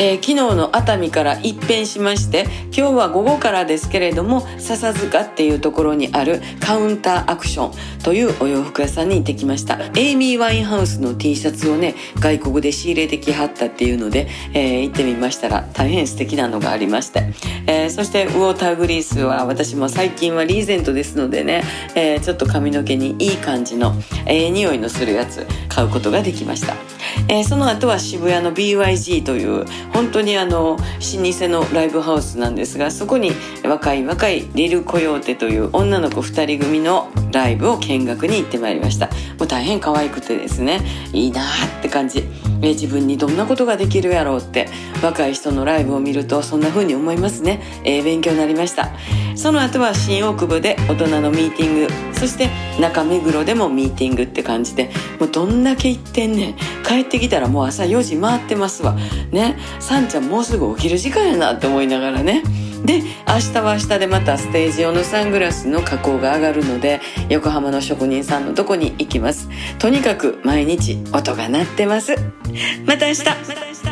えー、昨日の熱海から一変しまして今日は午後からですけれども笹塚っていうところにあるカウンターアクションというお洋服屋さんに行ってきました。エイミー・ワインハウスの T シャツをね外国で仕入れてきはったっていうので、えー、行ってみましたら大変素敵なのがありまして、えー、そしてウォーターグリースは私も最近はリーゼントですのでね、えー、ちょっと髪の毛にいい感じのええ匂いのするやつ買うことができました。えー、その後は渋谷の BYG という本当にあの老舗のライブハウスなんですがそこに若い若いリル・コヨーテという女の子2人組のライブを見学に行ってまいりました。もう大変可愛くてですねいいなって感じ、え、自分にどんなことができるやろうって若い人のライブを見るとそんな風に思いますね、えー、勉強になりました。その後は新大久保で大人のミーティングそして中目黒でもミーティングって感じでもうどんだけ行ってんねん。帰ってきたらもう朝4時回ってますわ。ね。さんちゃんもうすぐ起きる時間やなって思いながらね。で明日は明日でまたステージ用のサングラスの加工が上がるので横浜の職人さんのとこに行きます。とにかく毎日音が鳴ってます。また明日また明日。